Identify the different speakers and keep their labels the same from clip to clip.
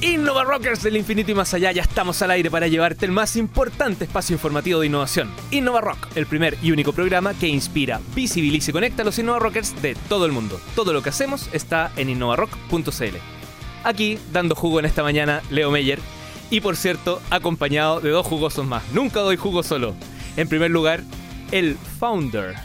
Speaker 1: Innova Rockers del infinito y más allá, ya estamos al aire para llevarte el más importante espacio informativo de innovación. Innova Rock, el primer y único programa que inspira, visibiliza y conecta a los Innova Rockers de todo el mundo. Todo lo que hacemos está en innovarock.cl. Aquí, dando jugo en esta mañana, Leo Meyer. Y por cierto, acompañado de dos jugosos más. Nunca doy jugo solo. En primer lugar, el founder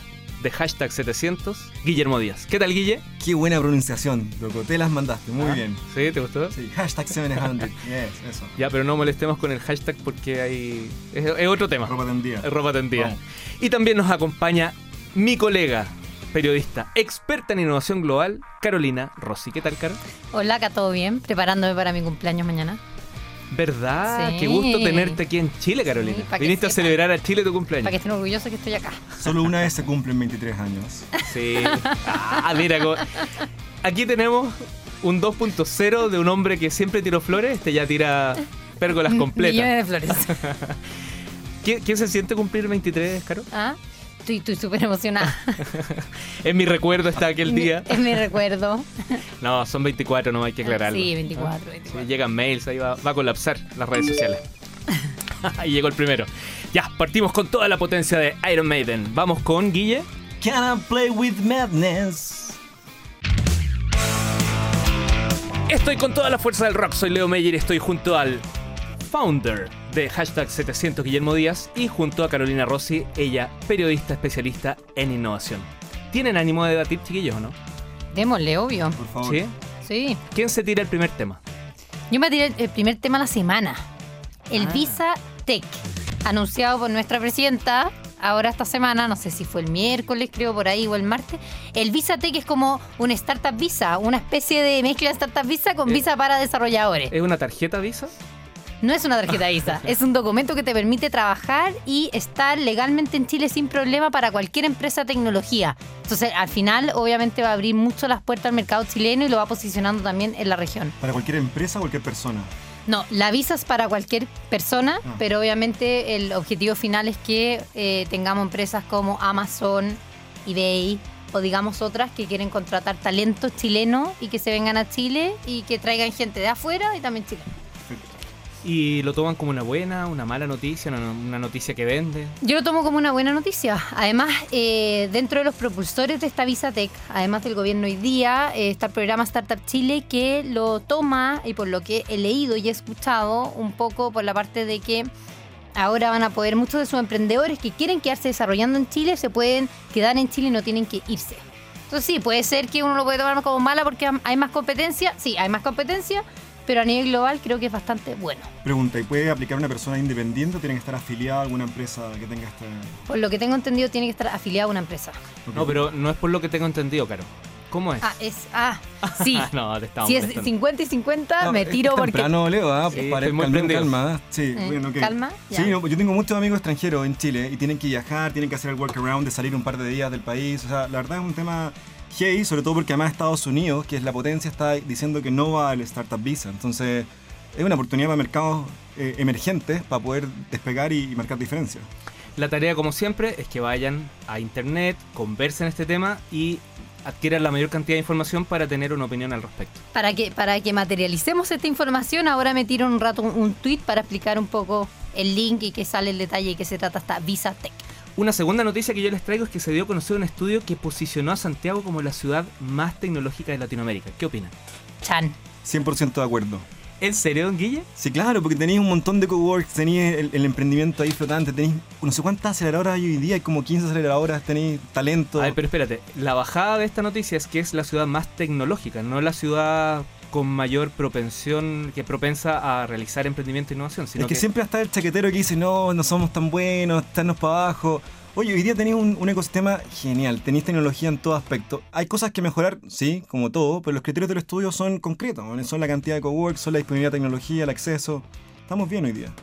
Speaker 1: de hashtag 700, Guillermo Díaz. ¿Qué tal, Guille?
Speaker 2: Qué buena pronunciación, loco. Te las mandaste, muy
Speaker 1: Ah,
Speaker 2: bien.
Speaker 1: ¿Sí? ¿Te gustó?
Speaker 2: Sí, hashtag 700. Yes, eso.
Speaker 1: Ya, pero no molestemos con el hashtag porque hay... es, es otro tema.
Speaker 2: Ropa tendida.
Speaker 1: Ropa tendida.
Speaker 2: Vamos.
Speaker 1: Y también nos acompaña mi colega, periodista, experta en innovación global, Carolina Rossi. ¿Qué tal, Caro?
Speaker 3: Hola, acá todo bien, preparándome para mi cumpleaños mañana.
Speaker 1: ¿Verdad?
Speaker 3: Sí.
Speaker 1: Qué gusto tenerte aquí en Chile, Carolina.
Speaker 3: Sí,
Speaker 1: Viniste a celebrar a Chile tu
Speaker 3: Para
Speaker 1: cumpleaños.
Speaker 3: que estén orgullosos que estoy acá.
Speaker 2: Solo una vez se cumplen 23 años.
Speaker 1: Sí. Ah, mira, aquí tenemos un 2.0 de un hombre que siempre tiró flores, este ya tira pérgolas completas.
Speaker 3: Millones de flores.
Speaker 1: ¿Qué, qué se siente cumplir 23, Caro?
Speaker 3: ¿Ah? Estoy estoy súper emocionada.
Speaker 1: En mi recuerdo está aquel día.
Speaker 3: Es mi recuerdo.
Speaker 1: No, son 24, no hay que aclararlo.
Speaker 3: Sí, 24,
Speaker 1: Sí,
Speaker 3: 24.
Speaker 1: llegan mails, ahí va, va a colapsar las redes sociales. Ahí llegó el primero. Ya, partimos con toda la potencia de Iron Maiden. Vamos con Guille.
Speaker 2: Can I play with madness?
Speaker 1: Estoy con toda la fuerza del rock, soy Leo Meyer y estoy junto al founder de hashtag 700 Guillermo Díaz y junto a Carolina Rossi, ella periodista especialista en innovación. ¿Tienen ánimo de debatir, chiquillos, o no?
Speaker 3: Démosle, obvio.
Speaker 2: Por favor.
Speaker 1: ¿Sí?
Speaker 3: Sí.
Speaker 1: ¿Quién se tira el primer tema?
Speaker 3: Yo me tiré el- primer tema de la semana. El
Speaker 1: Ah.
Speaker 3: Visa Tech, anunciado por nuestra presidenta ahora esta semana, no sé si fue el miércoles, creo por ahí, o el martes. El Visa Tech es como un Startup Visa, una especie de mezcla de Startup Visa con
Speaker 1: Eh.
Speaker 3: Visa para desarrolladores.
Speaker 1: ¿Es una tarjeta Visa?
Speaker 3: No es una tarjeta Visa, es un documento que te permite trabajar y estar legalmente en Chile sin problema para cualquier empresa de tecnología. Entonces, al final, obviamente, va a abrir mucho las puertas al mercado chileno y lo va posicionando también en la región.
Speaker 2: Para cualquier empresa o cualquier persona.
Speaker 3: No, la visa es para cualquier persona,
Speaker 2: Ah.
Speaker 3: pero obviamente el objetivo final es que eh, tengamos empresas como Amazon, eBay o digamos otras que quieren contratar talentos chilenos y que se vengan a Chile y que traigan gente de afuera y también chilenos.
Speaker 1: ¿Y lo toman como una buena, una mala noticia, una, noticia que vende?
Speaker 3: Yo lo tomo como una buena noticia. Además, eh, dentro de los propulsores de esta Visa Tech, además del gobierno hoy día, eh, está el programa Startup Chile que lo toma, y por lo que he leído y he escuchado, un poco por la parte de que ahora van a poder, muchos de sus emprendedores que quieren quedarse desarrollando en Chile, se pueden quedar en Chile y no tienen que irse. Entonces sí, puede ser que uno lo puede tomar como mala porque hay más competencia. Sí, hay más competencia, pero a nivel global creo que es bastante bueno.
Speaker 2: Pregunta, ¿y puede aplicar una persona independiente o tiene que estar afiliada a alguna empresa que tenga este...
Speaker 3: Por lo que tengo entendido, tiene que estar afiliado a una empresa.
Speaker 1: No, pero no es por lo que tengo entendido, Caro. ¿Cómo es?
Speaker 3: Ah, es. Ah, sí.
Speaker 1: no, te estamos
Speaker 3: si es
Speaker 1: molestando.
Speaker 3: 50 y 50,
Speaker 2: No,
Speaker 3: me tiro
Speaker 2: es
Speaker 3: porque.
Speaker 2: temprano, Leo, ¿ah?
Speaker 1: Sí,
Speaker 2: Para
Speaker 1: estoy muy
Speaker 2: calma,
Speaker 1: prendido.
Speaker 2: calma. Sí,
Speaker 3: Eh,
Speaker 2: bueno,
Speaker 3: calma,
Speaker 2: Sí,
Speaker 3: ya.
Speaker 2: no, yo tengo muchos amigos extranjeros en Chile y tienen que viajar, tienen que hacer el workaround de salir un par de días del país. O sea, la verdad es un tema heavy, sobre todo porque además Estados Unidos, que es la potencia, está diciendo que no va al Startup Visa. Entonces, es una oportunidad para mercados eh, emergentes para poder despegar y, y marcar diferencias.
Speaker 1: La tarea, como siempre, es que vayan a internet, conversen este tema y adquieran la mayor cantidad de información para tener una opinión al respecto.
Speaker 3: Para que, para que materialicemos esta información, ahora me tiro un rato un, un tweet para explicar un poco el link y que sale el detalle y que se trata esta Visa Tech.
Speaker 1: Una segunda noticia que yo les traigo es que se dio a conocer un estudio que posicionó a Santiago como la ciudad más tecnológica de Latinoamérica. ¿Qué opinan?
Speaker 3: Chan.
Speaker 2: 100% de acuerdo.
Speaker 1: ¿En serio, don Guille?
Speaker 2: Sí, claro, porque tenéis un montón de coworks, tenéis el, el emprendimiento ahí flotante, tenéis no sé cuántas aceleradoras hay hoy día, hay como 15 aceleradoras, tenéis talento.
Speaker 1: A ver, pero espérate, la bajada de esta noticia es que es la ciudad más tecnológica, no la ciudad con mayor propensión, que propensa a realizar emprendimiento e innovación, sino
Speaker 2: es que, siempre está el chaquetero que dice, no, no somos tan buenos, estarnos para abajo. Oye, hoy día tenéis un, un ecosistema genial, tenéis tecnología en todo aspecto. Hay cosas que mejorar, sí, como todo, pero los criterios del estudio son concretos. Son la cantidad de coworks, son la disponibilidad de tecnología, el acceso. Estamos bien hoy día.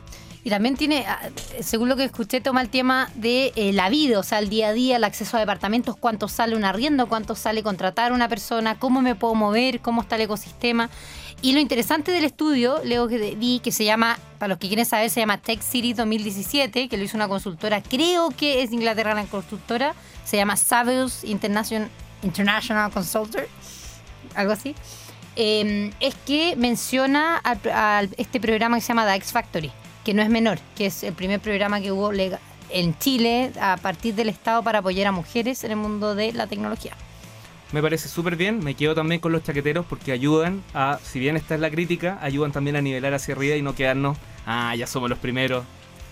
Speaker 3: Y también tiene, ah, según lo que escuché, toma el tema de eh, la vida, o sea, el día a día, el acceso a departamentos, cuánto sale un arriendo, cuánto sale contratar a una persona, cómo me puedo mover, cómo está el ecosistema. Y lo interesante del estudio, leo que vi que se llama, para los que quieren saber, se llama Tech City 2017, que lo hizo una consultora, creo que es Inglaterra la consultora, se llama Savills International, International Consultor, algo así. eh, es que menciona este programa que se llama The Factory, que no es menor, que es el primer programa que hubo lega- en Chile a partir del Estado para apoyar a mujeres en el mundo de la tecnología.
Speaker 1: Me parece súper bien, me quedo también con los chaqueteros porque ayudan a, si bien esta es la crítica, ayudan también a nivelar hacia arriba y no quedarnos, ah, ya somos los primeros,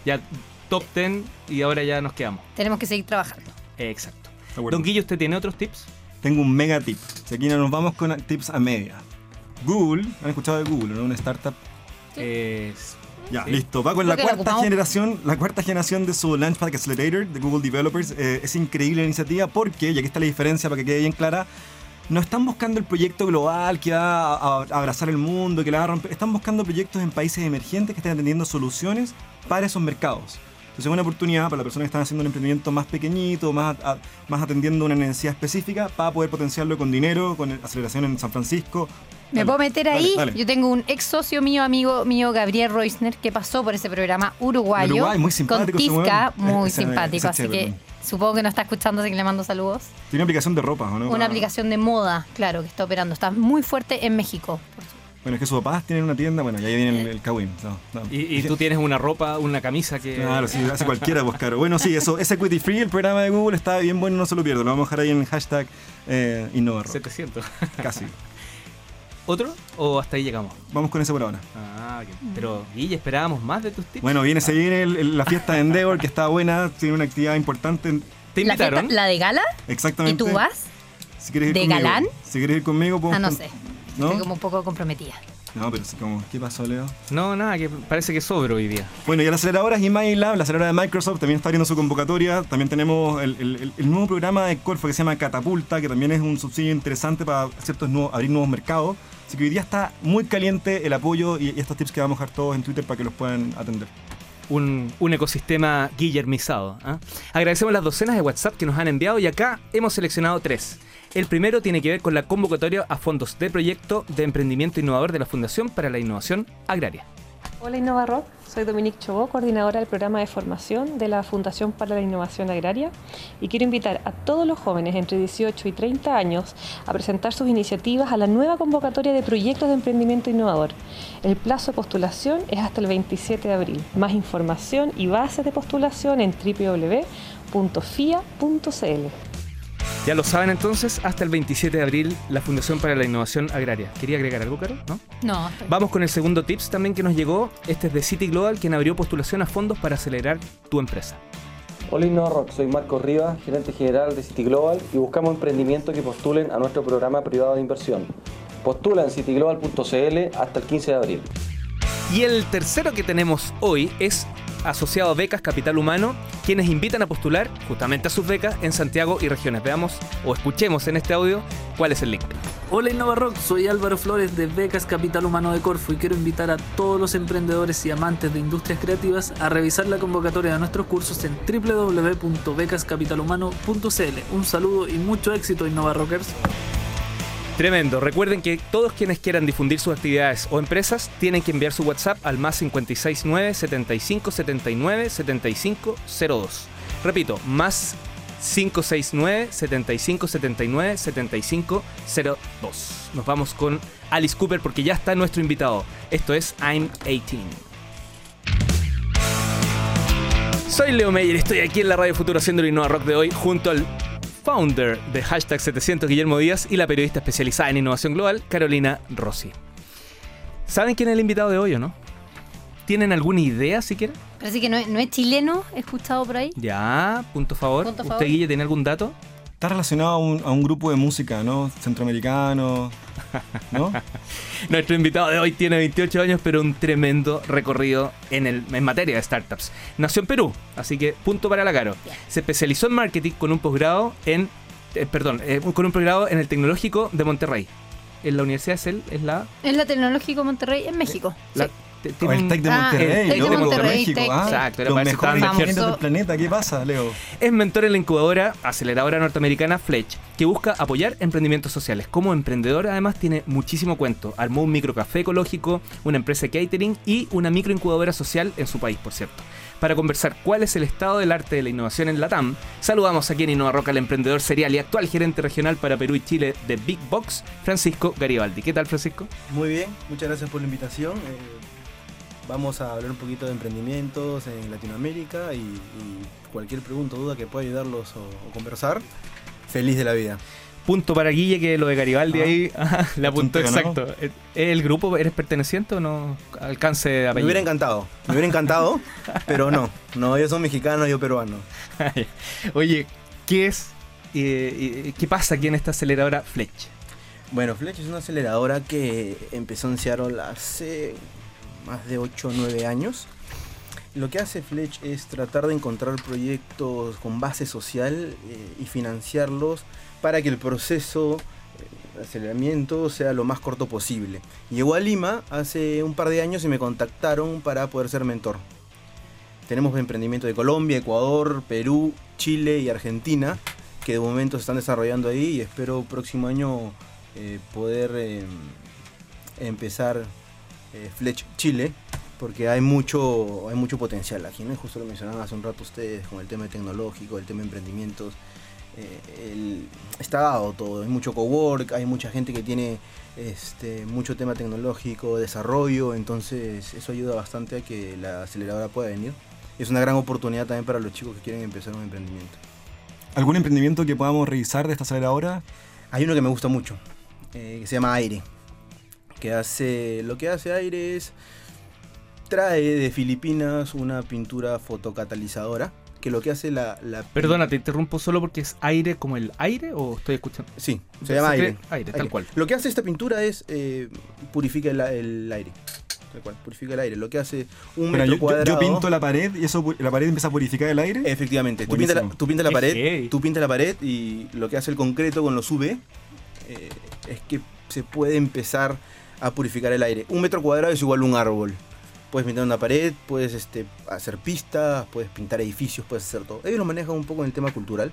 Speaker 1: ya top 10 y ahora ya nos quedamos.
Speaker 3: Tenemos que seguir trabajando.
Speaker 1: Exacto. Don Guillo, ¿usted tiene otros tips?
Speaker 2: Tengo un mega tip. Si aquí nos vamos con tips a media. Google, ¿han escuchado de Google, no? Una startup.
Speaker 1: Eh,
Speaker 2: Ya,
Speaker 1: Sí.
Speaker 2: listo. Va con la cuarta generación, la cuarta generación de su Launchpad Accelerator de Google Developers. Eh, es increíble la iniciativa porque, y aquí está la diferencia para que quede bien clara, no están buscando el proyecto global que va a, a abrazar el mundo, que la va a romper. Están buscando proyectos en países emergentes que estén atendiendo soluciones para esos mercados. Entonces es una oportunidad para las personas que están haciendo un emprendimiento más pequeñito, más, a- más atendiendo una necesidad específica, para poder potenciarlo con dinero, con aceleración en San Francisco.
Speaker 3: ¿Me
Speaker 2: Dale,
Speaker 3: puedo meter ahí?
Speaker 2: dale.
Speaker 3: Yo tengo un ex socio mío, amigo mío, Gabriel Reusner, que pasó por ese programa uruguayo.
Speaker 2: Uruguay, muy
Speaker 3: con
Speaker 2: simpático ese
Speaker 3: Tisca, muy simpático. Así
Speaker 2: chévere,
Speaker 3: que supongo que no está escuchando, así que le mando saludos.
Speaker 2: Tiene una aplicación de ropa, ¿o no?
Speaker 3: Una
Speaker 2: Para-
Speaker 3: aplicación de moda, claro, que está operando. Está muy fuerte en México. por.
Speaker 2: Bueno, es que sus papás tienen una tienda, bueno, y ahí viene el, el Kawin. no, no.
Speaker 1: y, y tú tienes una ropa, una camisa que...
Speaker 2: Claro, sí, hace cualquiera, pues caro. Bueno, sí, eso, es Equity Free, el programa de Google está bien bueno, no se lo pierdo. Lo vamos a dejar ahí en el hashtag eh, InnovaRock.
Speaker 1: 700.
Speaker 2: Casi.
Speaker 1: ¿Otro? ¿O hasta ahí llegamos?
Speaker 2: Vamos con ese por ahora.
Speaker 1: Ah. Pero, Guille, esperábamos más de tus tips.
Speaker 2: Bueno, viene, se viene el- el- la fiesta de Endeavor, que está buena, tiene una actividad importante.
Speaker 1: ¿Te
Speaker 3: ¿La,
Speaker 1: invitaron?
Speaker 3: fiesta- ¿La de gala?
Speaker 2: Exactamente.
Speaker 3: ¿Y tú vas?
Speaker 2: Si quieres ir
Speaker 3: ¿De
Speaker 2: conmigo.
Speaker 3: galán?
Speaker 2: Si quieres ir conmigo, podemos
Speaker 3: Ah, no sé.
Speaker 2: ¿No?
Speaker 3: Estoy como un poco comprometida.
Speaker 2: No, pero sí, como, ¿qué pasó, Leo?
Speaker 1: No, nada, que parece que sobro hoy día.
Speaker 2: Bueno, y la aceleradora es MyLab, la aceleradora de Microsoft, también está abriendo su convocatoria. También tenemos el, el- el- el nuevo programa de Corfo que se llama Catapulta, que también es un subsidio interesante para ciertos nuevos, abrir nuevos mercados. Que hoy día está muy caliente el apoyo y, y estos tips que vamos a dejar todos en Twitter para que los puedan atender.
Speaker 1: un, un ecosistema guillermizado. ¿ah? Agradecemos las docenas de WhatsApp que nos han enviado y acá hemos seleccionado tres. El primero tiene que ver con la convocatoria a fondos de proyecto de emprendimiento innovador de la Fundación para la Innovación Agraria.
Speaker 4: Hola InnovaRock, soy Dominique Chobó, coordinadora del programa de formación de la Fundación para la Innovación Agraria y quiero invitar a todos los jóvenes entre 18 y 30 años a presentar sus iniciativas a la nueva convocatoria de proyectos de emprendimiento innovador. El plazo de postulación es hasta el 27 de abril. Más información y bases de postulación en www.fia.cl.
Speaker 1: Ya lo saben entonces, hasta el 27 de abril la Fundación para la Innovación Agraria. ¿Quería agregar algo, Caro? ¿No?
Speaker 3: No,
Speaker 1: Vamos con el segundo tips también que nos llegó. Este es de City Global, quien abrió postulación a fondos para acelerar tu empresa.
Speaker 5: Hola InnovaRock, soy Marco Rivas, gerente general de City Global y buscamos emprendimientos que postulen a nuestro programa privado de inversión. Postula en cityglobal.cl hasta el 15 de abril.
Speaker 1: Y el tercero que tenemos hoy es asociado a Becas Capital Humano, quienes invitan a postular justamente a sus becas en Santiago y regiones. Veamos o escuchemos en este audio cuál es el link.
Speaker 6: Hola InnovaRock, soy Álvaro Flores de Becas Capital Humano de Corfo y quiero invitar a todos los emprendedores y amantes de industrias creativas a revisar la convocatoria de nuestros cursos en www.becascapitalhumano.cl. Un saludo y mucho éxito InnovaRockers.
Speaker 1: Tremendo. Recuerden que todos quienes quieran difundir sus actividades o empresas tienen que enviar su WhatsApp al más 569 75 79 75 02. Repito, más 569 75 79 75 02. Nos vamos con Alice Cooper porque ya está nuestro invitado. Esto es I'm 18. Soy Leo Meyer, estoy aquí en la Radio Futuro haciendo el Innova Rock de hoy junto al founder de hashtag 700 Guillermo Díaz y la periodista especializada en innovación global Carolina Rossi. ¿Saben quién es el invitado de hoy o no? ¿Tienen alguna idea siquiera?
Speaker 3: Parece que no es, no es chileno, he escuchado por ahí.
Speaker 1: Ya, punto favor.
Speaker 3: Punto
Speaker 1: ¿Usted,
Speaker 3: favor.
Speaker 1: Guille, tiene algún dato?
Speaker 2: Está relacionado a un, a un grupo de música, ¿no? Centroamericano, ¿no?
Speaker 1: Nuestro invitado de hoy tiene 28 años, pero un tremendo recorrido en, el, en materia de startups. Nació en Perú, así que punto para la Caro. Se especializó en marketing con un posgrado en. eh, perdón, eh, con un posgrado en el Tecnológico de Monterrey. En la Universidad es, él, es la.
Speaker 3: Es la Tecnológico Monterrey en México.
Speaker 1: la
Speaker 3: Sí.
Speaker 1: Te-
Speaker 2: O
Speaker 1: tiene
Speaker 2: el Tec de
Speaker 3: Ah,
Speaker 2: Monterrey,
Speaker 1: el Tec de
Speaker 2: ¿no? Como
Speaker 3: Monterrey,
Speaker 2: ah.
Speaker 1: Exacto, era
Speaker 2: Los mejores ingenieros del planeta, ¿qué pasa, Leo?
Speaker 1: Es mentor en la incubadora aceleradora norteamericana Fletch que busca apoyar emprendimientos sociales. Como emprendedor, además, tiene muchísimo cuento. Armó un microcafé ecológico, una empresa de catering y una microincubadora social en su país, por cierto. Para conversar cuál es el estado del arte de la innovación en la TAM, saludamos aquí en Innova Roca al emprendedor serial y actual gerente regional para Perú y Chile de Big Box, Francisco Garibaldi. ¿Qué tal, Francisco?
Speaker 7: Muy bien, muchas gracias por la invitación. Eh, vamos a hablar un poquito de emprendimientos en Latinoamérica y, y cualquier pregunta o duda que pueda ayudarlos o, o conversar, feliz de la vida.
Speaker 1: Punto para Guille, que lo de Garibaldi
Speaker 2: Ah.
Speaker 1: ahí ajá, la apuntó
Speaker 2: Apuntó, ¿no?
Speaker 1: exacto. ¿Es ¿El grupo eres perteneciente o no alcance de
Speaker 7: Me hubiera encantado, me hubiera encantado, pero no. No, ellos son mexicanos, yo peruano.
Speaker 1: Oye, ¿qué es? eh, eh, ¿Qué pasa aquí en esta aceleradora Fletch?
Speaker 7: Bueno, Fletch es una aceleradora que empezó en Seattle hace más de 8 o 9 años. Lo que hace Fletch es tratar de encontrar proyectos con base social eh, y financiarlos para que el proceso eh, de aceleramiento sea lo más corto posible. Llegó a Lima hace un par de años y me contactaron para poder ser mentor. Tenemos emprendimiento de Colombia, Ecuador, Perú, Chile y Argentina que de momento se están desarrollando ahí y espero próximo año eh, poder eh, empezar eh, Fletch Chile porque hay mucho hay mucho potencial aquí, ¿no? Justo lo mencionaban hace un rato ustedes con el tema tecnológico, el tema de emprendimientos. eh, el- está dado todo, hay mucho cowork, hay mucha gente que tiene este, mucho tema tecnológico, desarrollo, entonces eso ayuda bastante a que la aceleradora pueda venir. Es una gran oportunidad también para los chicos que quieren empezar un emprendimiento.
Speaker 2: ¿Algún emprendimiento que podamos revisar de esta aceleradora?
Speaker 7: Hay uno que me gusta mucho, eh, que se llama Aire. Que hace. Lo que hace Aire es. Trae de Filipinas una pintura fotocatalizadora. Que lo que hace la. la
Speaker 1: Perdona, te interrumpo solo porque es aire como el aire o estoy escuchando.
Speaker 7: Sí, se llama
Speaker 1: Se
Speaker 7: aire.
Speaker 1: aire, tal cual.
Speaker 7: Lo que hace esta pintura es. eh, purifica el, el aire. Tal cual, purifica el aire. Lo que hace un
Speaker 2: Mira,
Speaker 7: metro
Speaker 2: yo, yo-
Speaker 7: cuadrado.
Speaker 2: yo pinto la pared y eso la pared empieza a purificar el aire.
Speaker 7: Efectivamente, tú pintas, la, tú pintas la
Speaker 1: Qué
Speaker 7: pared, tú pintas la pared y lo que hace el concreto con los UV eh, es que se puede empezar a purificar el aire. Un metro cuadrado es igual a un árbol. Puedes pintar una pared, puedes este, hacer pistas, puedes pintar edificios, puedes hacer todo. Ellos lo manejan un poco en el tema cultural.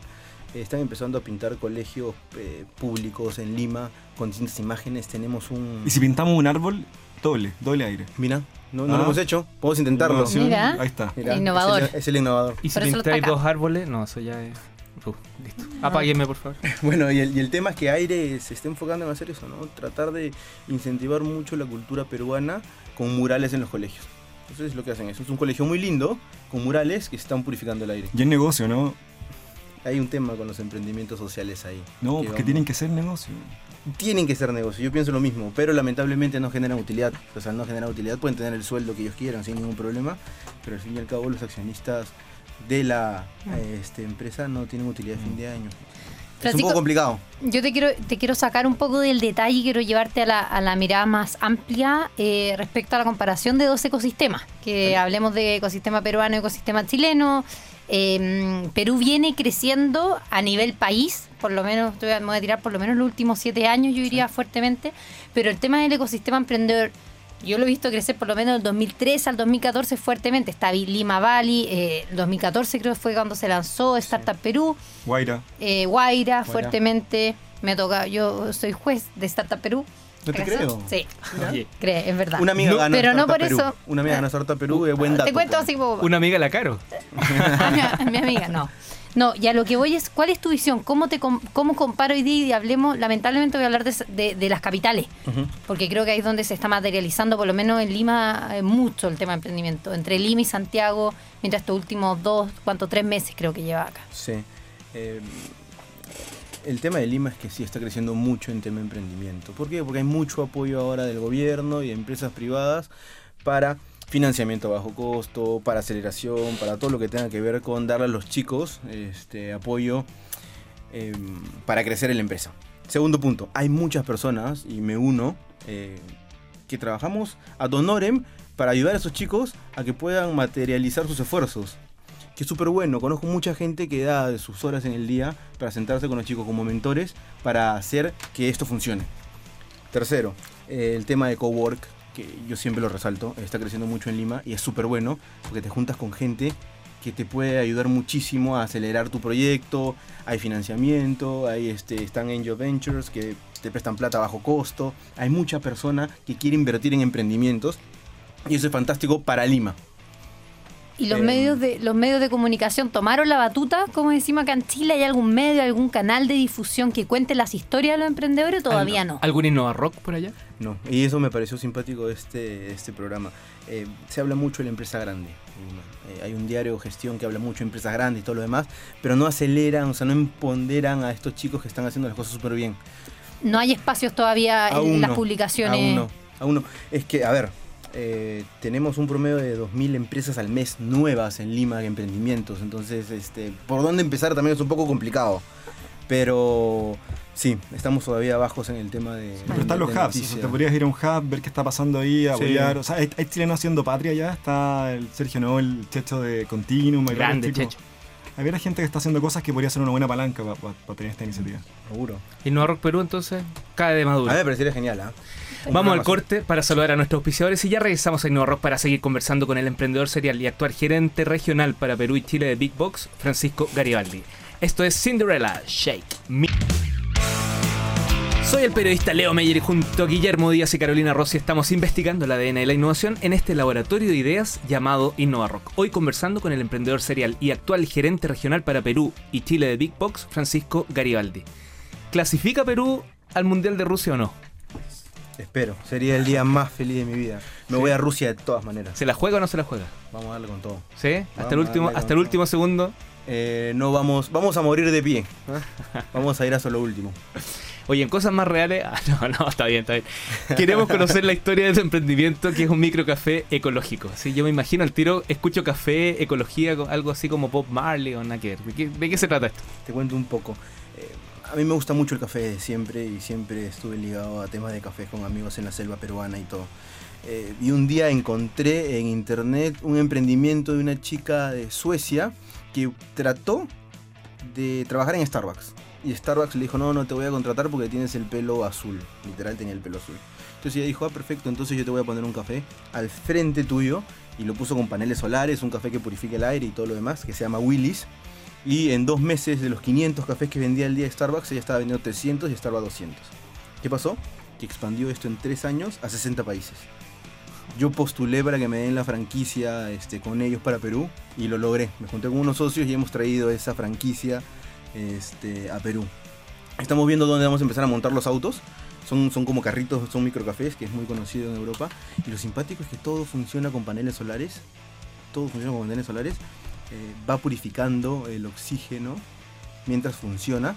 Speaker 7: Eh, están empezando a pintar colegios eh, públicos en Lima con distintas imágenes. Tenemos un...
Speaker 2: Y si pintamos un árbol, doble, doble aire.
Speaker 7: Mira, no, no
Speaker 2: Ah.
Speaker 7: lo hemos hecho. Podemos intentarlo.
Speaker 3: Mira.
Speaker 2: Ahí está.
Speaker 7: Mira,
Speaker 3: Innovador.
Speaker 7: Es el, es el innovador.
Speaker 1: ¿Y si
Speaker 3: lo
Speaker 1: pintáis dos árboles? No, eso ya es. Uh, listo. Apáguenme, por favor.
Speaker 7: Bueno, y el, y el tema es que Aire se está enfocando en hacer eso, ¿no? Tratar de incentivar mucho la cultura peruana con murales en los colegios. Entonces es lo que hacen eso. Es un colegio muy lindo, con murales que están purificando el aire.
Speaker 2: Y es negocio, ¿no?
Speaker 7: Hay un tema con los emprendimientos sociales ahí.
Speaker 2: No,
Speaker 7: que
Speaker 2: porque
Speaker 7: vamos-
Speaker 2: tienen que ser negocio.
Speaker 7: Tienen que ser negocio, yo pienso lo mismo, pero lamentablemente no generan utilidad. O sea, no generan utilidad pueden tener el sueldo que ellos quieran sin ningún problema, pero al fin y al cabo los accionistas de la eh, este, empresa no tienen utilidad de fin de año. Es un poco complicado.
Speaker 3: Yo te quiero, te quiero sacar un poco del detalle y quiero llevarte a la, a la mirada más amplia eh, respecto a la comparación de dos ecosistemas. Que hablemos de ecosistema peruano ecosistema chileno. Eh, Perú viene creciendo a nivel país, por lo menos, voy a- me voy a tirar por lo menos los últimos siete años, yo diría fuertemente. Pero el tema del ecosistema emprendedor, yo lo he visto crecer por lo menos del 2003 al 2014 fuertemente. Está Lima Valley, eh, el 2014 creo que fue cuando se lanzó Startup Perú
Speaker 2: Guaira.
Speaker 3: eh, Guaira, fuertemente. Me toca, yo soy juez de Startup Perú.
Speaker 7: No te creo.
Speaker 3: Sí,
Speaker 1: Oye,
Speaker 3: cree, es verdad.
Speaker 7: Una amiga
Speaker 1: No,
Speaker 7: ganó
Speaker 3: pero no por
Speaker 7: Perú.
Speaker 3: eso-
Speaker 7: Una amiga ganó Startup Perú, es buen dato.
Speaker 3: Te cuento así
Speaker 1: una amiga la caro.
Speaker 3: a, mi, mi amiga, no. No, y a lo que voy es, ¿cuál es tu visión? ¿Cómo te cómo comparo hoy día y hablemos, lamentablemente voy a hablar de, de- de las capitales, porque creo que ahí es donde se está materializando, por lo menos en Lima, eh, mucho el tema de emprendimiento. Entre Lima y Santiago, mientras estos últimos dos, ¿cuánto? Tres meses creo que lleva acá.
Speaker 7: Sí. Eh, el tema de Lima es que sí está creciendo mucho en tema de emprendimiento. ¿Por qué? Porque hay mucho apoyo ahora del gobierno y de empresas privadas para financiamiento a bajo costo, para aceleración, para todo lo que tenga que ver con darle a los chicos este apoyo eh, para crecer en la empresa. Segundo punto, hay muchas personas, y me uno, eh, que trabajamos ad honorem para ayudar a esos chicos a que puedan materializar sus esfuerzos que es súper bueno. Conozco mucha gente que da sus horas en el día para sentarse con los chicos como mentores para hacer que esto funcione. Tercero, el tema de cowork, que yo siempre lo resalto, está creciendo mucho en Lima y es súper bueno porque te juntas con gente que te puede ayudar muchísimo a acelerar tu proyecto. Hay financiamiento, hay este, están Angel Ventures que te prestan plata a bajo costo. Hay mucha persona que quiere invertir en emprendimientos y eso es fantástico para Lima.
Speaker 3: ¿Y los,
Speaker 7: Eh,
Speaker 3: medios de, los medios de comunicación tomaron la batuta? Como decimos acá en Chile, ¿hay algún medio, algún canal de difusión que cuente las historias de los emprendedores? Todavía
Speaker 1: ¿Al-
Speaker 3: no.
Speaker 1: ¿Algún Innova Rock por allá?
Speaker 7: No, y eso me pareció simpático de este, este programa. Eh, se habla mucho de la empresa grande. Eh, hay un diario de gestión que habla mucho de empresas grandes y todo lo demás, pero no aceleran, o sea, no empoderan a estos chicos que están haciendo las cosas súper bien.
Speaker 3: No hay espacios todavía en las
Speaker 7: no,
Speaker 3: publicaciones.
Speaker 7: Aún no, aún no. Es que, a ver, eh, tenemos un promedio de 2.000 empresas al mes nuevas en Lima de emprendimientos, entonces, este, por dónde empezar también es un poco complicado. Pero sí, estamos todavía bajos en el tema de...
Speaker 2: Pero están los hubs, o sea, te podrías ir a un hub, ver qué está pasando ahí,
Speaker 7: Sí.
Speaker 2: apoyar. O sea, hay, hay chilenos haciendo patria ya. Está el Sergio Novo, el Checho de Continuum.
Speaker 1: Grande. Checho.
Speaker 2: Varias gente que está haciendo cosas que podría ser una buena palanca para tener esta iniciativa.
Speaker 7: Seguro.
Speaker 1: Innova Rock Perú, entonces, cae de
Speaker 7: A
Speaker 1: maduro.
Speaker 7: mí me parecería genial, ¿ah?
Speaker 1: Vamos al corte para saludar a nuestros auspiciadores y ya regresamos a Innova Rock para seguir conversando con el emprendedor serial y actual gerente regional para Perú y Chile de Big Box, Francisco Garibaldi. Esto es Cinderella Shake Me. Soy el periodista Leo Meyer y junto a Guillermo Díaz y Carolina Rossi estamos investigando el ADN de la innovación en este laboratorio de ideas llamado InnovaRock. Hoy conversando con el emprendedor serial y actual gerente regional para Perú y Chile de Big Box, Francisco Garibaldi. ¿Clasifica Perú al Mundial de Rusia o no?
Speaker 7: Espero, sería el día más feliz de mi vida. Me voy a Rusia de todas maneras.
Speaker 1: ¿Se la juega o no se la juega?
Speaker 7: Vamos a darle con todo.
Speaker 1: ¿Sí? Hasta el último, hasta el último segundo.
Speaker 7: Eh, no vamos, vamos a morir de pie. Vamos a ir hasta lo último.
Speaker 1: Oye, en cosas más reales. Ah, no, no, está bien, está bien. Queremos conocer la historia de tu emprendimiento, que es un microcafé ecológico. Sí, yo me imagino al tiro, escucho café, ecología, co- algo así como Bob Marley o ver. ¿De qué, de qué se trata esto?
Speaker 7: Te cuento un poco. Eh, a mí me gusta mucho el café de siempre y siempre estuve ligado a temas de café con amigos en la selva peruana y todo. Eh, y un día encontré en internet un emprendimiento de una chica de Suecia que trató de trabajar en Starbucks. Y Starbucks le dijo, no, no te voy a contratar porque tienes el pelo azul. Literal tenía el pelo azul. Entonces ella dijo, ah, perfecto, entonces yo te voy a poner un café al frente tuyo. Y lo puso con paneles solares, un café que purifica el aire y todo lo demás, que se llama Willis. Y en dos meses de los 500 cafés que vendía al día Starbucks, ella estaba vendiendo 300 y Starbucks 200. ¿Qué pasó? Que expandió esto en tres años a 60 países. Yo postulé para que me den la franquicia este, con ellos para Perú y lo logré. Me junté con unos socios y hemos traído esa franquicia este, a Perú. Estamos viendo dónde vamos a empezar a montar los autos. Son, son como carritos, son microcafés, que es muy conocido en Europa. Y lo simpático es que todo funciona con paneles solares. Todo funciona con paneles solares. Eh, va purificando el oxígeno mientras funciona.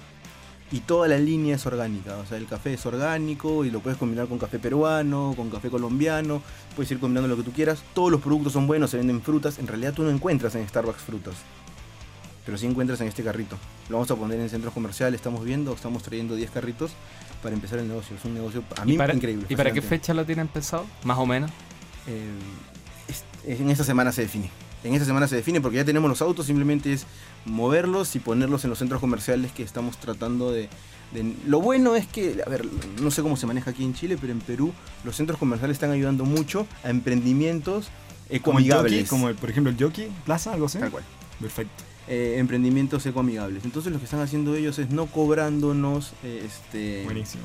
Speaker 7: Y toda la línea es orgánica. O sea, el café es orgánico y lo puedes combinar con café peruano, con café colombiano. Puedes ir combinando lo que tú quieras. Todos los productos son buenos, se venden frutas. En realidad tú no encuentras en Starbucks frutas. Pero sí encuentras en este carrito. Lo vamos a poner en centros comerciales. Estamos viendo, estamos trayendo 10 carritos para empezar el negocio. Es un negocio a mí
Speaker 1: ¿Y para,
Speaker 7: increíble.
Speaker 1: ¿Y para qué fecha lo tienen pensado? Más o menos.
Speaker 7: Eh, es- en esta semana se define. En esta semana se define porque ya tenemos los autos, simplemente es moverlos y ponerlos en los centros comerciales que estamos tratando de, de- Lo bueno es que, a ver, no sé cómo se maneja aquí en Chile, pero en Perú los centros comerciales están ayudando mucho a emprendimientos
Speaker 2: Como el Jockey,
Speaker 7: ecoamigables.
Speaker 2: como el, por ejemplo el Jockey Plaza, algo así.
Speaker 7: Tal cual.
Speaker 2: Perfecto.
Speaker 7: Eh, emprendimientos ecoamigables. Entonces lo que están haciendo ellos es no cobrándonos eh, este,
Speaker 2: Buenísimo.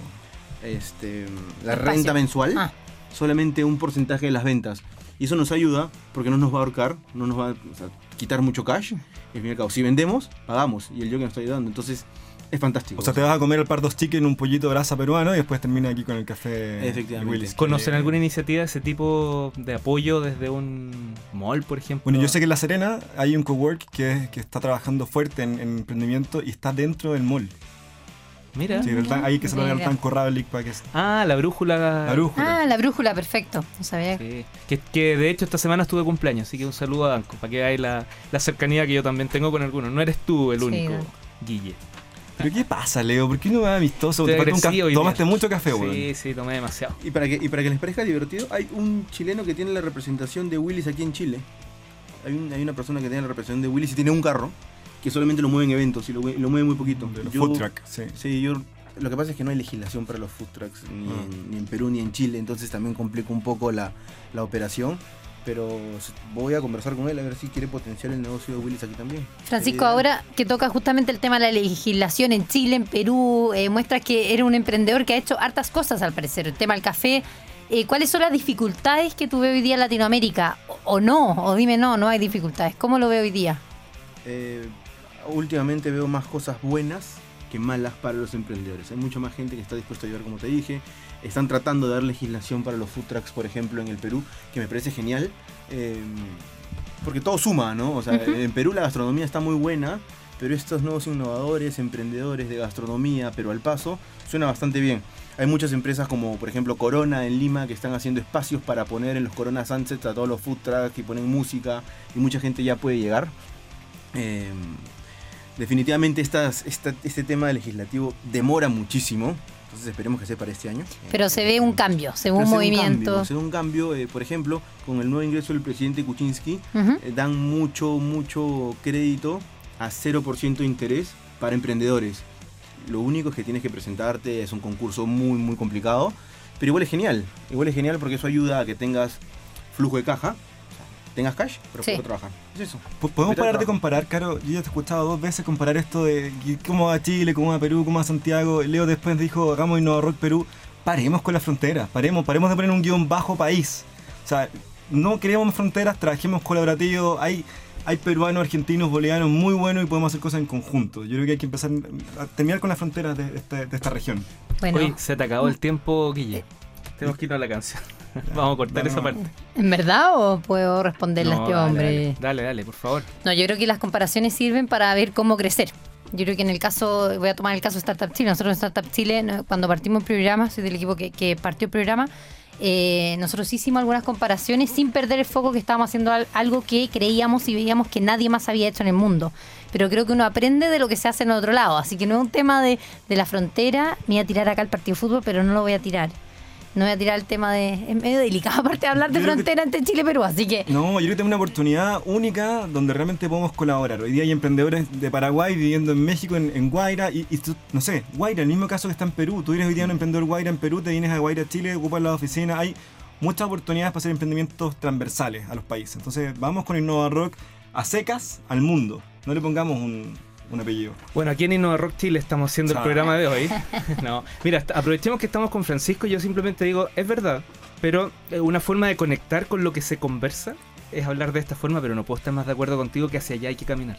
Speaker 7: este, la
Speaker 3: Espacio.
Speaker 7: renta mensual,
Speaker 3: Ah.
Speaker 7: solamente un porcentaje de las ventas. Y eso nos ayuda porque no nos va a ahorcar, no nos va a o sea, quitar mucho cash. Y al fin y al cabo, si vendemos, pagamos. Y el yoga nos está ayudando. Entonces, es fantástico.
Speaker 2: O sea, te vas a comer el pardos chicken, un pollito de brasa peruano y después termina aquí con el café.
Speaker 7: Efectivamente.
Speaker 2: Willis.
Speaker 1: ¿Conocen alguna iniciativa de ese tipo de apoyo desde un mall, por ejemplo?
Speaker 2: Bueno, yo sé que en La Serena hay un cowork que, que está trabajando fuerte en, en emprendimiento y está dentro del mall.
Speaker 1: Mira.
Speaker 2: Sí, tan- ahí que se lo el
Speaker 3: idea.
Speaker 2: tan Corralic para que es
Speaker 1: Ah, la brújula.
Speaker 2: la brújula.
Speaker 3: Ah, la brújula, perfecto. No sabía.
Speaker 1: Sí. Que, que de hecho esta semana estuve de cumpleaños, así que un saludo a Danco, para que veáis la, la cercanía que yo también tengo con algunos. No eres tú el único. Guille.
Speaker 2: Pero ¿qué pasa, Leo? ¿Por qué no vas amistoso?
Speaker 1: Estoy
Speaker 2: Te falta un Tomaste mucho café, weón.
Speaker 1: Sí, sí, tomé demasiado.
Speaker 7: Y para, que, y para que les parezca divertido, hay un chileno que tiene la representación de Willis aquí en Chile. Hay, un- hay una persona que tiene la representación de Willis y tiene un carro que solamente lo mueve en eventos y lo, lo mueve muy poquito.
Speaker 2: De los
Speaker 7: Yo-
Speaker 2: food truck, sí.
Speaker 7: Sí, yo lo que pasa es que no hay legislación para los food trucks ni,
Speaker 2: Ah.
Speaker 7: en, ni en Perú ni en Chile, entonces también complica un poco la, la operación. Pero voy a conversar con él a ver si quiere potenciar el negocio de Willis aquí también.
Speaker 3: Francisco,
Speaker 7: Sería-
Speaker 3: ahora que toca justamente el tema de la legislación en Chile, en Perú, eh, muestras que eres un emprendedor que ha hecho hartas cosas al parecer. El tema del café. eh, ¿Cuáles son las dificultades que tú ves hoy día en Latinoamérica? O, o no, o dime no, no hay dificultades. ¿Cómo lo veo hoy día?
Speaker 7: Eh, últimamente veo más cosas buenas que malas para los emprendedores. Hay mucha más gente que está dispuesta a ayudar, como te dije. Están tratando de dar legislación para los food trucks, por ejemplo, en el Perú, que me parece genial. eh, porque todo suma, ¿no? O sea, en Perú la gastronomía está muy buena, pero estos nuevos innovadores, emprendedores de gastronomía, pero al paso, suena bastante bien. Hay muchas empresas como, por ejemplo, Corona en Lima, que están haciendo espacios para poner en los Corona Sunsets a todos los food trucks y ponen música, y mucha gente ya puede llegar. Eh, definitivamente estas, esta- este tema legislativo demora muchísimo, entonces esperemos que sea para este año.
Speaker 3: Pero se ve un cambio, se ve un movimiento.
Speaker 7: se ve un cambio, eh, por ejemplo, con el nuevo ingreso del presidente Kuczynski, eh, dan mucho, mucho crédito a 0% de interés para emprendedores. Lo único es que tienes que presentarte, es un concurso muy, muy complicado, pero igual es genial. Igual es genial porque eso ayuda a que tengas flujo de caja, tengas cash, pero
Speaker 3: Sí.
Speaker 7: puedes trabajar. Es eso.
Speaker 2: Po- ¿Podemos parar de comparar, Caro? Yo ya te he escuchado dos veces comparar esto de cómo va Chile, cómo va Perú, cómo va Santiago. Leo después dijo, hagamos Innova Rock Perú. Paremos con las fronteras, paremos, paremos de poner un guion bajo país. O sea, no queremos fronteras, trabajemos colaborativo. Hay, hay peruanos, argentinos, bolivianos muy buenos y podemos hacer cosas en conjunto. Yo creo que hay que empezar a terminar con las fronteras de, este- de esta región.
Speaker 3: Bueno,
Speaker 1: Oye, se te acabó el tiempo, Guille. Tenemos que irnos a la canción. Vamos a cortar
Speaker 2: No,
Speaker 1: esa parte.
Speaker 3: ¿en verdad o puedo responderle a este hombre?
Speaker 1: Dale, dale, dale, por favor.
Speaker 3: No, yo creo que las comparaciones sirven para ver cómo crecer. Yo creo que en el caso, voy a tomar el caso de Startup Chile. Nosotros en Startup Chile, cuando partimos el programa, soy del equipo que, que partió el programa, eh, nosotros hicimos algunas comparaciones sin perder el foco que estábamos haciendo al- algo que creíamos y veíamos que nadie más había hecho en el mundo. Pero creo que uno aprende de lo que se hace en otro lado. Así que no es un tema de, de la frontera. Me voy a tirar acá el partido de fútbol, pero no lo voy a tirar. No voy a tirar el tema de... Es medio delicado aparte de hablar de
Speaker 2: Yo
Speaker 3: frontera entre Chile y Perú. Así que...
Speaker 2: No, yo creo que tenemos una oportunidad única donde realmente podemos colaborar. Hoy día hay emprendedores de Paraguay viviendo en México, en, en Guaira, y, y tú- no sé, Guaira, el mismo caso que está en Perú. Tú eres hoy día un emprendedor Guaira en Perú, te vienes a Guaira, Chile, ocupas la oficina. Hay muchas oportunidades para hacer emprendimientos transversales a los países. Entonces, vamos con Innova Rock a secas al mundo. No le pongamos un, un apellido.
Speaker 1: Bueno, aquí en Innova Rock Chile estamos haciendo el programa de hoy. No, mira, aprovechemos que estamos con Francisco. Yo simplemente digo, es verdad, pero eh, una forma de conectar con lo que se conversa es hablar de esta forma, pero no puedo estar más de acuerdo contigo que hacia allá hay que caminar.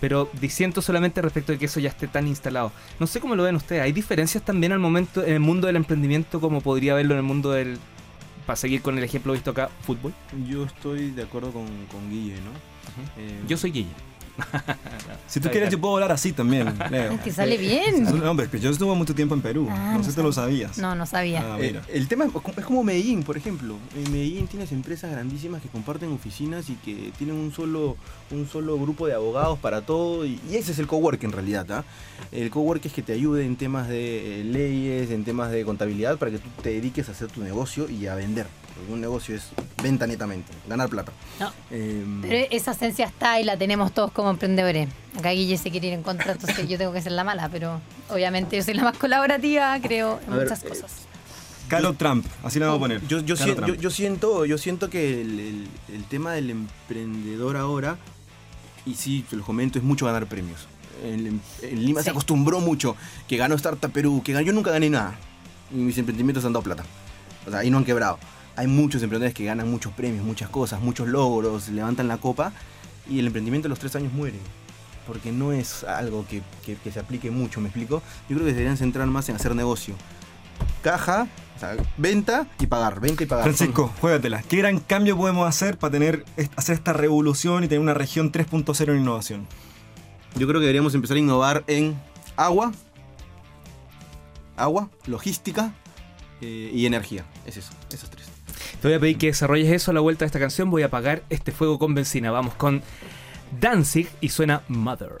Speaker 1: Pero diciendo solamente respecto de que eso ya esté tan instalado. No sé cómo lo ven ustedes. ¿Hay diferencias también al momento en el mundo del emprendimiento como podría verlo en el mundo del, para seguir con el ejemplo visto acá, fútbol?
Speaker 7: Yo estoy de acuerdo con, con Guille, ¿no? Eh,
Speaker 1: Yo soy Guille.
Speaker 2: Si tú quieres, yo puedo hablar así también, Leo.
Speaker 3: Que sale bien.
Speaker 2: No, hombre, que yo estuve mucho tiempo en Perú.
Speaker 3: Ah,
Speaker 2: no
Speaker 3: no
Speaker 2: sé si te lo
Speaker 3: sabía.
Speaker 2: sabías.
Speaker 3: No, no sabía.
Speaker 2: Ah,
Speaker 7: Eh, el tema es co- es como Medellín, por ejemplo. En Medellín tienes empresas grandísimas que comparten oficinas y que tienen un solo, un solo grupo de abogados para todo. Y, y ese es el cowork en realidad. ¿ah? El cowork es que te ayude en temas de eh, leyes, en temas de contabilidad, para que tú te dediques a hacer tu negocio y a vender. Porque un negocio es venta netamente, ganar plata.
Speaker 3: No.
Speaker 7: Em,
Speaker 3: Pero esa esencia está y la tenemos todos como emprendedores. Acá Guille se quiere ir en contra, entonces yo tengo que ser la mala, pero obviamente yo soy la más colaborativa, creo, en
Speaker 7: ver,
Speaker 3: muchas
Speaker 7: eh,
Speaker 3: cosas.
Speaker 2: Calo Trump, así le vamos a poner.
Speaker 7: Yo, siento, yo siento que el, el- el tema del emprendedor ahora, y sí, los comento, es mucho ganar premios. En, en Lima
Speaker 3: Sí.
Speaker 7: se acostumbró mucho, que ganó Startup Perú, que ganó, yo nunca gané nada. Y mis emprendimientos han dado plata. O sea, y no han quebrado. Hay muchos emprendedores que ganan muchos premios, muchas cosas, muchos logros, levantan la copa, y el emprendimiento a los tres años muere. Porque no es algo que, que- que se aplique mucho, ¿me explico? Yo creo que deberían centrar más en hacer negocio. Caja, o sea, venta y pagar, venta y pagar.
Speaker 2: Francisco, juégatela. ¿Qué gran cambio podemos hacer para tener hacer esta revolución y tener una región 3.0 en innovación?
Speaker 7: Yo creo que deberíamos empezar a innovar en agua, agua, logística eh, y energía. Es eso, esos tres.
Speaker 1: Te voy a pedir que desarrolles eso a la vuelta de esta canción. Voy a apagar este fuego con benzina. Vamos con Danzig y suena Mother.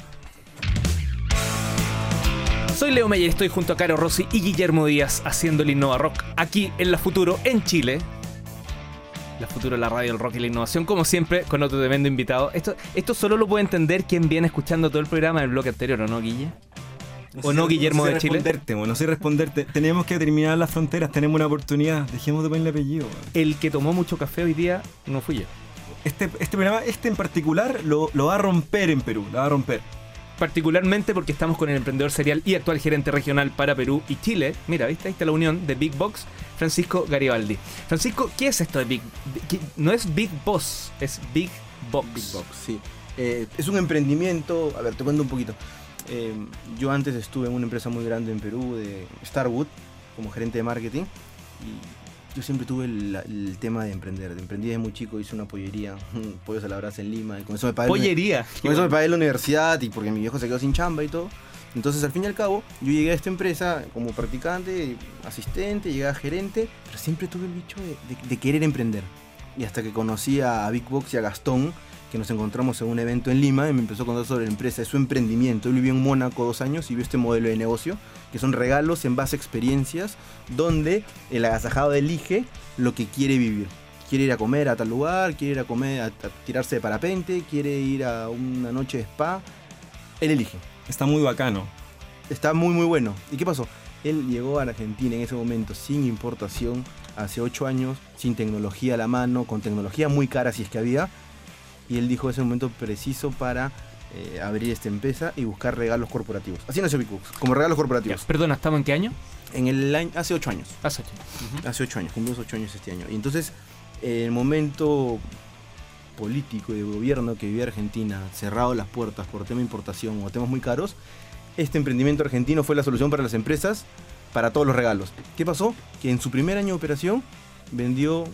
Speaker 1: Soy Leo Meyer, estoy junto a Caro Rossi y Guillermo Díaz haciendo el Innova Rock aquí en La Futuro, en Chile. La Futuro, la radio, el rock y la innovación, como siempre, con otro tremendo invitado. Esto, esto solo lo puede entender quien viene escuchando todo el programa del bloque anterior, ¿o no, Guille? ¿O no, Guillermo
Speaker 2: sé
Speaker 1: de Chile?
Speaker 2: no sé responderte. Tenemos que terminar las fronteras, tenemos una oportunidad. Dejemos de ponerle apellido.
Speaker 1: El que tomó mucho café hoy día no fui yo.
Speaker 2: Este, este programa, este en particular, lo, lo va a romper en Perú, lo va a romper.
Speaker 1: Particularmente porque estamos con el emprendedor serial y actual gerente regional para Perú y Chile. Mira, ¿viste? Ahí está la unión de Big Box, Francisco Garibaldi. Francisco, ¿qué es esto de Big qué- No es Big Boss, es Big Box.
Speaker 7: Big Box, sí. Eh, es un emprendimiento, a ver, te cuento un poquito. Eh, yo antes estuve en una empresa muy grande en Perú, de Starwood, como gerente de marketing, y yo siempre tuve el, el tema de emprender. Emprendí desde muy chico, hice una pollería, pollos a la brasa en Lima, y con eso me pagué,
Speaker 1: Pollería.
Speaker 7: con eso me pagué la universidad y porque mi viejo se quedó sin chamba y todo. Entonces, al fin y al cabo, yo llegué a esta empresa como practicante, asistente, llegué a gerente, pero siempre tuve el bicho de, de- de querer emprender. Y hasta que conocí a Big Box y a Gastón, que nos encontramos en un evento en Lima, y me empezó a contar sobre la empresa, de su emprendimiento. Él vivió en Mónaco dos años y vio este modelo de negocio, que son regalos en base a experiencias, donde el agasajado elige lo que quiere vivir. Quiere ir a comer a tal lugar, quiere ir a comer, a, a tirarse de parapente, quiere ir a una noche de spa. Él elige.
Speaker 2: Está muy bacano.
Speaker 7: Está muy muy bueno. ¿Y qué pasó? Él llegó a Argentina en ese momento sin importación, hace 8 años, sin tecnología a la mano, con tecnología muy cara si es que había. Y él dijo ese momento preciso para eh, abrir esta empresa y buscar regalos corporativos. Así nació Books, como regalos
Speaker 1: Ya,
Speaker 7: corporativos.
Speaker 1: Perdona, ¿estamos en qué año?
Speaker 7: En el año, hace 8 años.
Speaker 1: Hace ocho.
Speaker 7: Hace 8 años, cumplimos 8 años este año. Y entonces, el momento político y de gobierno que vivía Argentina, cerrado las puertas por tema de importación o temas muy caros, este emprendimiento argentino fue la solución para las empresas, para todos los regalos. ¿Qué pasó? Que en su primer año de operación vendió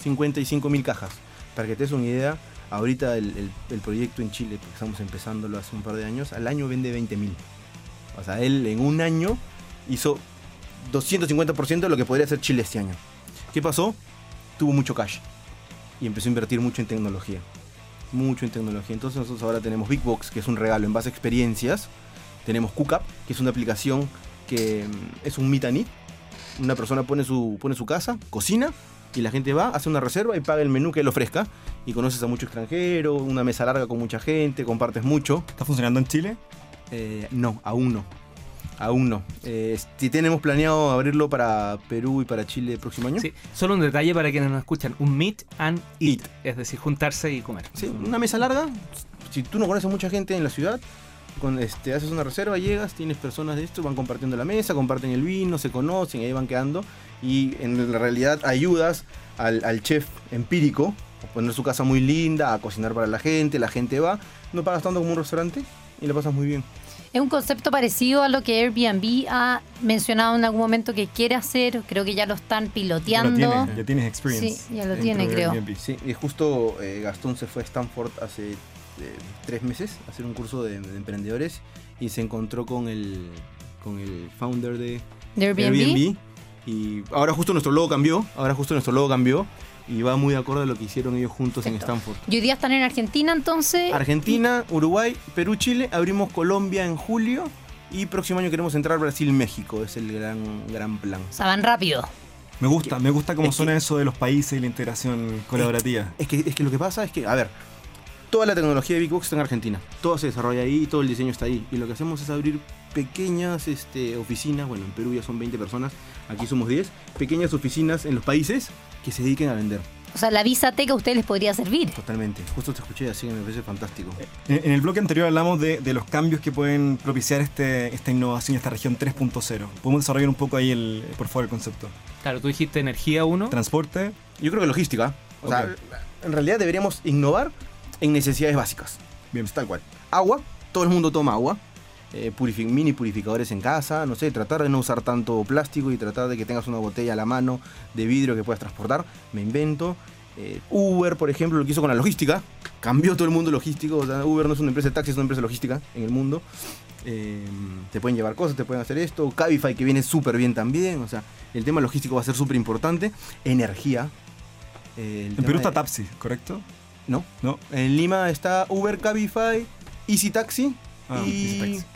Speaker 7: 55 mil cajas. Para que te des una idea, ahorita el, el- proyecto en Chile, porque estamos empezándolo hace un par de años, al año vende 20 mil. O sea, él en un año hizo 250% de lo que podría hacer Chile este año. ¿Qué pasó? Tuvo mucho cash y empezó a invertir mucho en tecnología. Mucho en tecnología. Entonces nosotros ahora tenemos Big Box, que es un regalo en base a experiencias. Tenemos Cookup, que es una aplicación que mm, es un meet and eat. Una persona pone su, pone su casa, cocina, y la gente va, hace una reserva y paga el menú que él ofrezca. Y conoces a mucho extranjero, una mesa larga con mucha gente, compartes mucho.
Speaker 2: ¿Está funcionando en Chile?
Speaker 7: Eh, no, aún no. Aún no. Eh, si tenemos planeado abrirlo para Perú y para Chile el próximo año.
Speaker 1: Sí, solo un detalle para quienes nos escuchan. Un meet and eat. Es decir, juntarse y comer.
Speaker 7: Sí, una mesa larga. Si tú no conoces mucha gente en la ciudad, con, este, haces una reserva, llegas, tienes personas de esto, van compartiendo la mesa, comparten el vino, se conocen, ahí van quedando. Y en la realidad ayudas al, al chef empírico a poner su casa muy linda, a cocinar para la gente, la gente va, no pagas tanto como un restaurante y la pasas muy bien.
Speaker 3: Es un concepto parecido a lo que Airbnb ha mencionado en algún momento que quiere hacer. Creo que ya lo están
Speaker 2: Ya, lo
Speaker 3: piloteando.
Speaker 2: ya tienes experience.
Speaker 3: Sí, ya lo tiene, creo.
Speaker 7: Sí, y justo eh, Gastón se fue a Stanford hace tres meses a hacer un curso de, de emprendedores y se encontró con el, con el founder de
Speaker 3: De Airbnb.
Speaker 7: Y ahora justo nuestro logo cambió, ahora justo nuestro logo cambió y va muy de acuerdo a lo que hicieron ellos juntos en
Speaker 3: Perfecto.
Speaker 7: Stanford.
Speaker 3: Y hoy día están en Argentina, entonces.
Speaker 7: Argentina, Uruguay, Perú, Chile, abrimos Colombia en julio y próximo año queremos entrar Brasil, México, es el gran, gran plan.
Speaker 3: O sea, van rápido.
Speaker 2: Me gusta, me gusta cómo
Speaker 7: Es que-
Speaker 2: suena eso de los países y la integración colaborativa.
Speaker 7: Es que, es que lo que pasa es que, a ver, toda la tecnología de Big Box está en Argentina. Todo se desarrolla ahí, todo el diseño está ahí. Y lo que hacemos es abrir pequeñas este, oficinas. Bueno, en Perú ya son 20 personas, aquí somos 10. Pequeñas oficinas en los países que se dediquen a vender.
Speaker 3: O sea, la visa teca a ustedes les podría servir.
Speaker 7: Totalmente. Justo te escuché así que me parece fantástico.
Speaker 2: En, en el bloque anterior hablamos de, de los cambios que pueden propiciar este, esta innovación, esta región 3.0. ¿Podemos desarrollar un poco ahí, el, por favor, el concepto?
Speaker 1: Claro, tú dijiste energía 1.
Speaker 2: Transporte,
Speaker 7: Yo creo que logística. O sea,
Speaker 2: Ok.
Speaker 7: en realidad deberíamos innovar en necesidades básicas.
Speaker 2: Bien.
Speaker 7: Tal cual. Agua, todo el mundo toma agua. Eh, mini purificadores en casa, no sé, tratar de no usar tanto plástico y tratar de que tengas una botella a la mano de vidrio que puedas transportar. Me invento. Eh, Uber, por ejemplo, lo que hizo con la logística. Cambió todo el mundo logístico. O sea, Uber no es una empresa de taxis, es una empresa logística en el mundo. Eh, te pueden llevar cosas, te pueden hacer esto. Cabify que viene súper bien también. O sea, el tema logístico va a ser súper importante. Energía. El
Speaker 2: en Perú
Speaker 7: de-
Speaker 2: está Tapsi, ¿correcto?
Speaker 7: No.
Speaker 2: No.
Speaker 7: En Lima está Uber, Cabify, Easy Taxi
Speaker 2: Ah,
Speaker 7: y,
Speaker 2: Easy Taxi.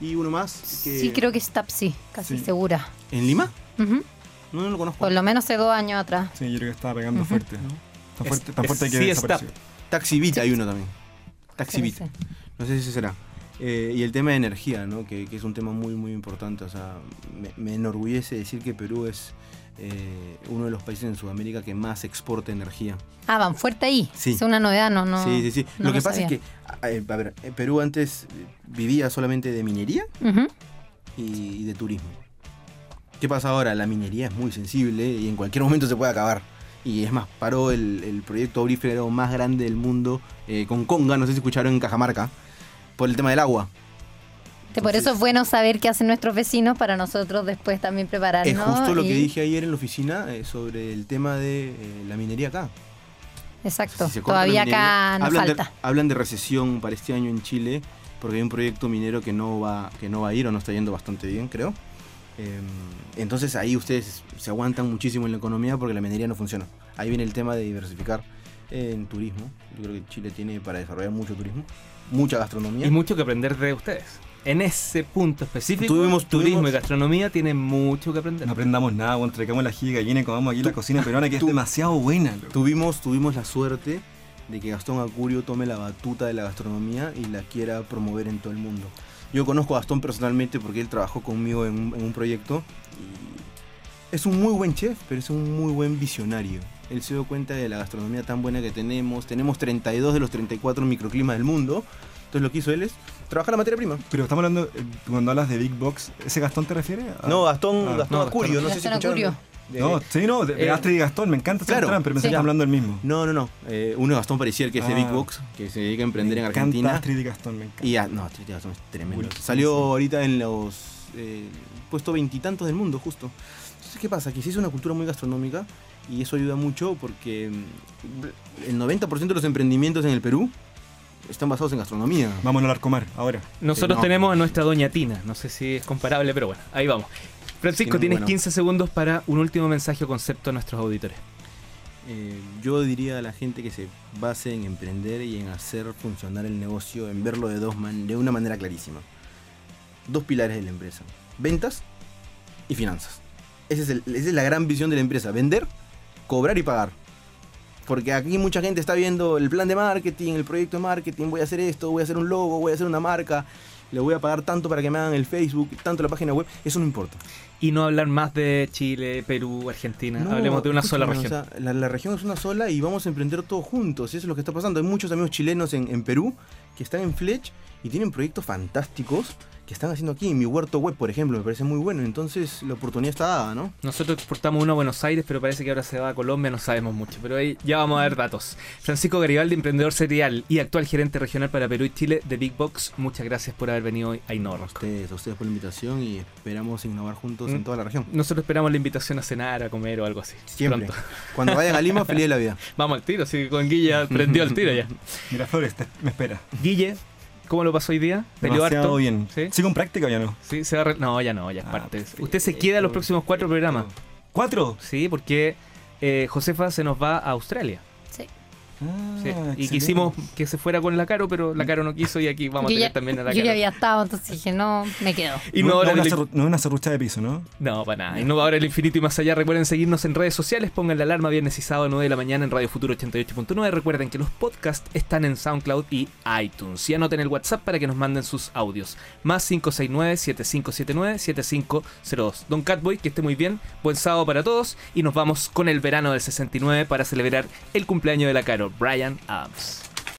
Speaker 7: y uno más. Que...
Speaker 3: Sí, creo que es Tapsi, casi
Speaker 2: Sí.
Speaker 3: segura.
Speaker 7: ¿En Lima? No, no lo conozco.
Speaker 3: Por lo menos hace dos años atrás.
Speaker 2: Sí, yo creo que estaba pegando fuerte. Tan fuerte, tan
Speaker 1: es-
Speaker 2: fuerte que
Speaker 1: sí,
Speaker 2: desapareció.
Speaker 7: Taxi Beat hay uno también. Taxi Beat.
Speaker 3: Parece.
Speaker 7: No sé si ese será. Eh, y el tema de energía, ¿no? que, que es un tema muy, muy importante. O sea, me, me enorgullece decir que Perú es eh, uno de los países en Sudamérica que más exporta energía.
Speaker 3: Ah, van fuerte ahí.
Speaker 7: Sí.
Speaker 3: Es una novedad, no, no.
Speaker 7: sí, sí, sí.
Speaker 3: no
Speaker 7: lo que pasa es que, a, eh, ver, Perú antes vivía solamente de minería y, y de turismo. ¿Qué pasa ahora? La minería es muy sensible y en cualquier momento se puede acabar. Y es más, paró el, el proyecto aurífero más grande del mundo eh, con Conga, no sé si escucharon en Cajamarca, por el tema del agua.
Speaker 3: Por eso es bueno saber qué hacen nuestros vecinos para nosotros después también prepararnos.
Speaker 7: Es justo lo que dije ayer en la oficina eh, sobre el tema de eh, la minería acá.
Speaker 3: Exacto. Todavía
Speaker 7: minería-
Speaker 3: acá nos
Speaker 7: hablan
Speaker 3: falta.
Speaker 7: De, hablan de recesión para este año en Chile, porque hay un proyecto minero que no va, que no va a ir o no está yendo bastante bien, creo. Eh, entonces ahí ustedes se aguantan muchísimo en la economía porque la minería no funciona. Ahí viene el tema de diversificar en turismo. Yo creo que Chile tiene para desarrollar mucho turismo, mucha gastronomía.
Speaker 1: Y mucho que aprender de ustedes. En ese punto específico,
Speaker 7: Tuvimos-
Speaker 1: turismo
Speaker 7: tuvimos-
Speaker 1: y gastronomía tienen mucho que aprender.
Speaker 2: No aprendamos nada, bueno, traigamos la giga gallina y comamos aquí la cocina peruana que es demasiado buena.
Speaker 7: Tuvimos, tuvimos la suerte de que Gastón Acurio tome la batuta de la gastronomía y la quiera promover en todo el mundo. Yo conozco a Gastón personalmente porque él trabajó conmigo en un, en un proyecto y es un muy buen chef, pero es un muy buen visionario. Él se dio cuenta de la gastronomía tan buena que tenemos. Tenemos 32 de los 34 microclimas del mundo. Entonces lo que hizo él es trabajar la materia prima.
Speaker 2: Pero estamos hablando, eh, cuando hablas de Big Box, ¿ese Gastón te refieres? a-
Speaker 7: No, Gastón,
Speaker 2: Ah,
Speaker 7: Gastón
Speaker 1: no,
Speaker 7: Acurio, no sé si
Speaker 3: Gastón
Speaker 7: escucharon. De-
Speaker 2: No, sí, no, de,
Speaker 1: Eh,
Speaker 2: Astrid y Gastón, me encanta ese
Speaker 7: claro.
Speaker 2: pero pensé
Speaker 3: Sí.
Speaker 2: hablando del mismo.
Speaker 7: No, no, no. Eh, uno es Gastón Paricier, que es de
Speaker 2: Ah.
Speaker 7: Big Box, que se dedica a emprender
Speaker 2: me
Speaker 7: en Argentina.
Speaker 2: Astrid y Gastón, me encanta.
Speaker 7: Y ya, no, Trinity Gastón es tremendo. Salió ahorita en los eh, puesto veintitantos del mundo, justo. Entonces, ¿qué pasa? Que se hizo una cultura muy gastronómica y eso ayuda mucho porque mm, el 90% de los emprendimientos en el Perú están basados en gastronomía.
Speaker 2: Vamos al Arcomar, ahora.
Speaker 1: Nosotros
Speaker 7: no.
Speaker 1: tenemos a nuestra doña Tina. No sé si es comparable, pero bueno, ahí vamos. Francisco,
Speaker 7: Tiene-
Speaker 1: tienes
Speaker 7: bueno.
Speaker 1: 15 segundos para un último mensaje o concepto a nuestros auditores.
Speaker 7: Eh, yo diría a la gente que se base en emprender y en hacer funcionar el negocio, en verlo de, dos man- de una manera clarísima. Dos pilares de la empresa. Ventas y finanzas. Ese es el- esa es la gran visión de la empresa. Vender, cobrar y pagar. Porque aquí mucha gente está viendo el plan de marketing, el proyecto de marketing, voy a hacer esto, voy a hacer un logo, voy a hacer una marca, le voy a pagar tanto para que me hagan el Facebook, tanto la página web, eso no importa.
Speaker 1: Y no hablar más de Chile, Perú, Argentina.
Speaker 7: No,
Speaker 1: Hablemos de una sola región.
Speaker 7: o sea, la, la región es una sola y vamos a emprender todos juntos. Eso es lo que está pasando. Hay muchos amigos chilenos en, en Perú que están en Fletch y tienen proyectos fantásticos que están haciendo aquí. Mi huerto web, por ejemplo, me parece muy bueno. Entonces la oportunidad está dada, ¿no?
Speaker 1: Nosotros exportamos uno a Buenos Aires, pero parece que ahora se va a Colombia, no sabemos mucho. Pero ahí ya vamos a ver datos. Francisco Garibaldi, emprendedor serial y actual gerente regional para Perú y Chile de Big Box. Muchas gracias por haber venido hoy a
Speaker 7: A
Speaker 1: Innova.
Speaker 7: ustedes, a ustedes por la invitación y esperamos innovar juntos
Speaker 1: Mm.
Speaker 7: en toda la región.
Speaker 1: Nosotros esperamos la invitación a cenar, a comer o algo así.
Speaker 7: Siempre.
Speaker 1: Pronto.
Speaker 7: Cuando vayan a Lima, feliz de la vida.
Speaker 1: Vamos al tiro, sí, con Guille prendió el tiro ya.
Speaker 2: Miraflores, te- me espera.
Speaker 1: Guille, ¿cómo lo pasó hoy día? ¿Peleó harto?
Speaker 2: bien.
Speaker 1: ¿Sí?
Speaker 2: ¿Sigo en práctica o ya no?
Speaker 1: Sí, se va re- No, ya no, ya es
Speaker 2: Ah,
Speaker 1: parte.
Speaker 2: perfecto.
Speaker 1: Usted se queda los próximos cuatro programas.
Speaker 2: ¿Cuatro?
Speaker 1: Sí, porque eh, Josefa se nos va a Australia.
Speaker 2: Ah,
Speaker 1: Sí. Y quisimos que se fuera con la Caro, pero la Caro no quiso y aquí vamos a tener
Speaker 3: ya,
Speaker 1: también a la
Speaker 3: yo ya
Speaker 1: Caro.
Speaker 3: había estado, entonces dije, no, me quedo.
Speaker 1: Y
Speaker 2: no,
Speaker 1: no, ahora
Speaker 2: no, una serru- no es una serrucha de piso, ¿no?
Speaker 1: No, para nada. Innovador el infinito y más allá. Recuerden seguirnos en redes sociales. Pongan la alarma viernes y sábado 9 de la mañana en Radio Futuro 88.9. Recuerden que los podcasts están en SoundCloud y iTunes. Y anoten el WhatsApp para que nos manden sus audios. Más 569-7579-7502. Don Catboy, que esté muy bien. Buen sábado para todos. Y nos vamos con el verano del 69 para celebrar el cumpleaños de la Caro, Brian Adams.